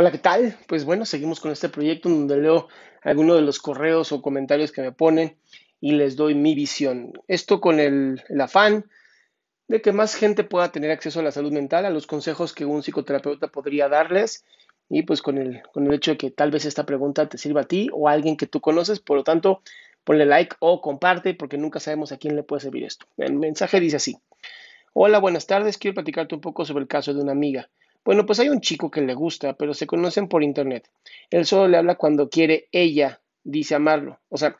Hola, ¿qué tal? Pues bueno, seguimos con este proyecto donde leo algunos de los correos o comentarios que me ponen y les doy mi visión. Esto con el, el, afán de que más gente pueda tener acceso a la salud mental, a los consejos que un psicoterapeuta podría darles y pues con el, con el hecho de que tal vez esta pregunta te sirva a ti o a alguien que tú conoces, por lo tanto, ponle like o comparte porque nunca sabemos a quién le puede servir esto. El mensaje dice así. Hola, buenas tardes, quiero platicarte un poco sobre el caso de una amiga. Bueno, pues hay un chico que le gusta, pero se conocen por internet. Él solo le habla cuando quiere, ella dice amarlo. O sea,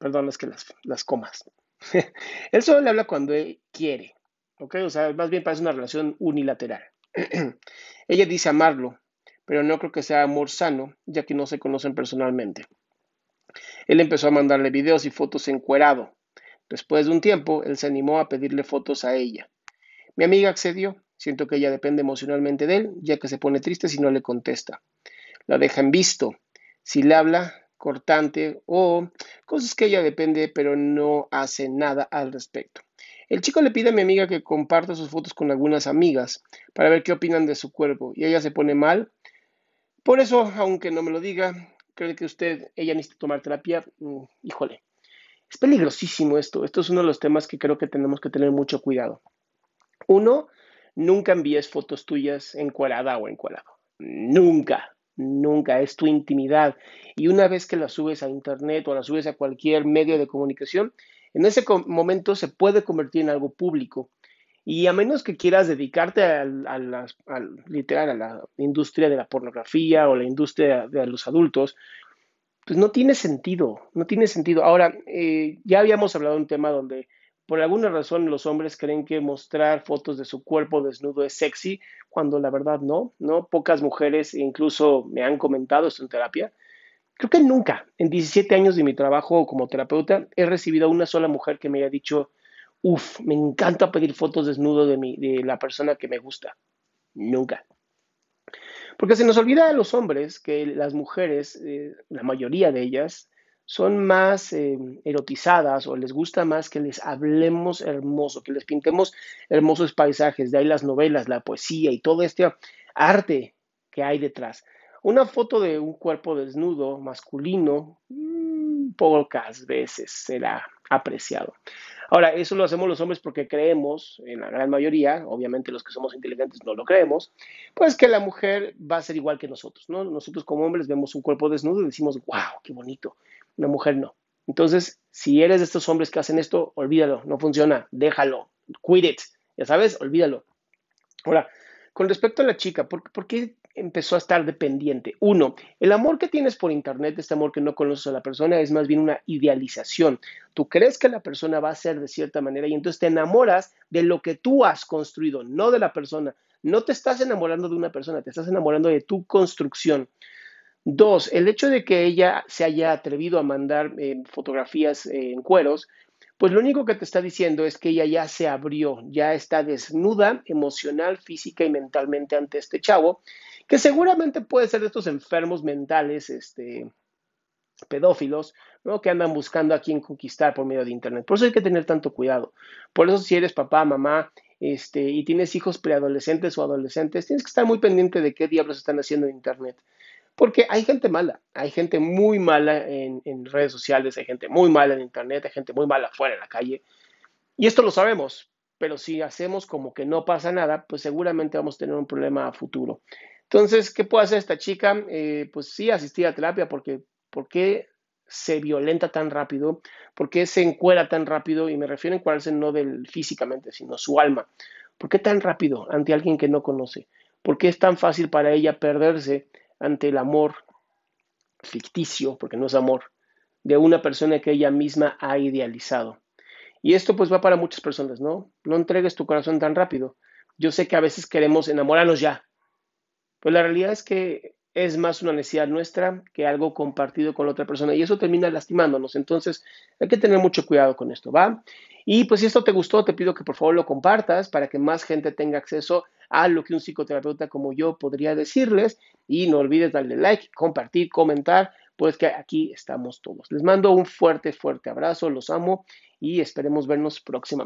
perdón, es que las, comas. él solo le habla cuando quiere. ¿Ok? O sea, más bien parece una relación unilateral. ella dice amarlo, pero no creo que sea amor sano, ya que no se conocen personalmente. Él empezó a mandarle videos y fotos encuerado. Después de un tiempo, él se animó a pedirle fotos a ella. Mi amiga accedió Siento que ella depende emocionalmente de él, ya que se pone triste si no le contesta. La deja en visto. Si le habla, cortante o cosas que ella depende, pero no hace nada al respecto. El chico le pide a mi amiga que comparta sus fotos con algunas amigas para ver qué opinan de su cuerpo y ella se pone mal. Por eso, aunque no me lo diga, cree que usted, ella necesita tomar terapia. Mm, híjole, es peligrosísimo esto. Esto es uno de los temas que creo que tenemos que tener mucho cuidado. Uno, Nunca envíes fotos tuyas encuadrada o encuadrado. Nunca, nunca. Es tu intimidad. Y una vez que la subes a internet o la subes a cualquier medio de comunicación, en ese momento se puede convertir en algo público. Y a menos que quieras dedicarte a, la, literal a la industria de la pornografía o la industria de los adultos, pues no tiene sentido, no tiene sentido. Ahora, eh, ya habíamos hablado de un tema donde por alguna razón los hombres creen que mostrar fotos de su cuerpo desnudo es sexy, cuando la verdad no. Pocas mujeres incluso me han comentado esto en terapia. Creo que nunca, en 17 años de mi trabajo como terapeuta, he recibido a una sola mujer que me haya dicho, uff, me encanta pedir fotos desnudo de, mi, de la persona que me gusta. Nunca. Porque se nos olvida a los hombres que las mujeres, eh, la mayoría de ellas, son más eh, erotizadas o les gusta más que les hablemos hermoso, que les pintemos hermosos paisajes, de ahí las novelas, la poesía y todo este arte que hay detrás. Una foto de un cuerpo desnudo masculino, mm, pocas veces será apreciado. Ahora, eso lo hacemos los hombres porque creemos, en la gran mayoría, obviamente los que somos inteligentes no lo creemos, pues que la mujer va a ser igual que nosotros, ¿no? Nosotros como hombres vemos un cuerpo desnudo y decimos, wow, qué bonito. Una mujer no. Entonces, si eres de estos hombres que hacen esto, olvídalo, no funciona, déjalo, quit it, ya sabes, olvídalo. Ahora, con respecto a la chica, ¿por, ¿por, qué empezó a estar dependiente? Uno, el amor que tienes por internet, este amor que no conoces a la persona, es más bien una idealización. Tú crees que la persona va a ser de cierta manera y entonces te enamoras de lo que tú has construido, no de la persona. No te estás enamorando de una persona, te estás enamorando de tu construcción. Dos, el hecho de que ella se haya atrevido a mandar eh, fotografías eh, en cueros, pues lo único que te está diciendo es que ella ya se abrió, ya está desnuda emocional, física y mentalmente ante este chavo, que seguramente puede ser de estos enfermos mentales, este, pedófilos, ¿no? que andan buscando a quién conquistar por medio de Internet. Por eso hay que tener tanto cuidado. Por eso si eres papá, mamá este, y tienes hijos preadolescentes o adolescentes, tienes que estar muy pendiente de qué diablos están haciendo en Internet. Porque hay gente mala, hay gente muy mala en, redes sociales, hay gente muy mala en Internet, hay gente muy mala afuera en la calle. Y esto lo sabemos, pero si hacemos como que no pasa nada, pues seguramente vamos a tener un problema a futuro. Entonces, ¿qué puede hacer esta chica? Eh, pues sí, asistir a terapia porque, ¿por qué se violenta tan rápido? ¿Por qué se encuera tan rápido? Y me refiero a encuadrarse no del físicamente, sino su alma. ¿Por qué tan rápido ante alguien que no conoce? ¿Por qué es tan fácil para ella perderse ante el amor ficticio, porque no es amor, de una persona que ella misma ha idealizado. Y esto pues va para muchas personas, ¿no? No entregues tu corazón tan rápido. Yo sé que a veces queremos enamorarnos ya, pero la realidad es que es más una necesidad nuestra que algo compartido con la otra persona y eso termina lastimándonos. Entonces hay que tener mucho cuidado con esto, ¿va? Y pues si esto te gustó, te pido que por favor lo compartas para que más gente tenga acceso a lo que un psicoterapeuta como yo podría decirles. Y no olvides darle like, compartir, comentar, pues que aquí estamos todos. Les mando un fuerte, fuerte abrazo, los amo y esperemos vernos próximamente.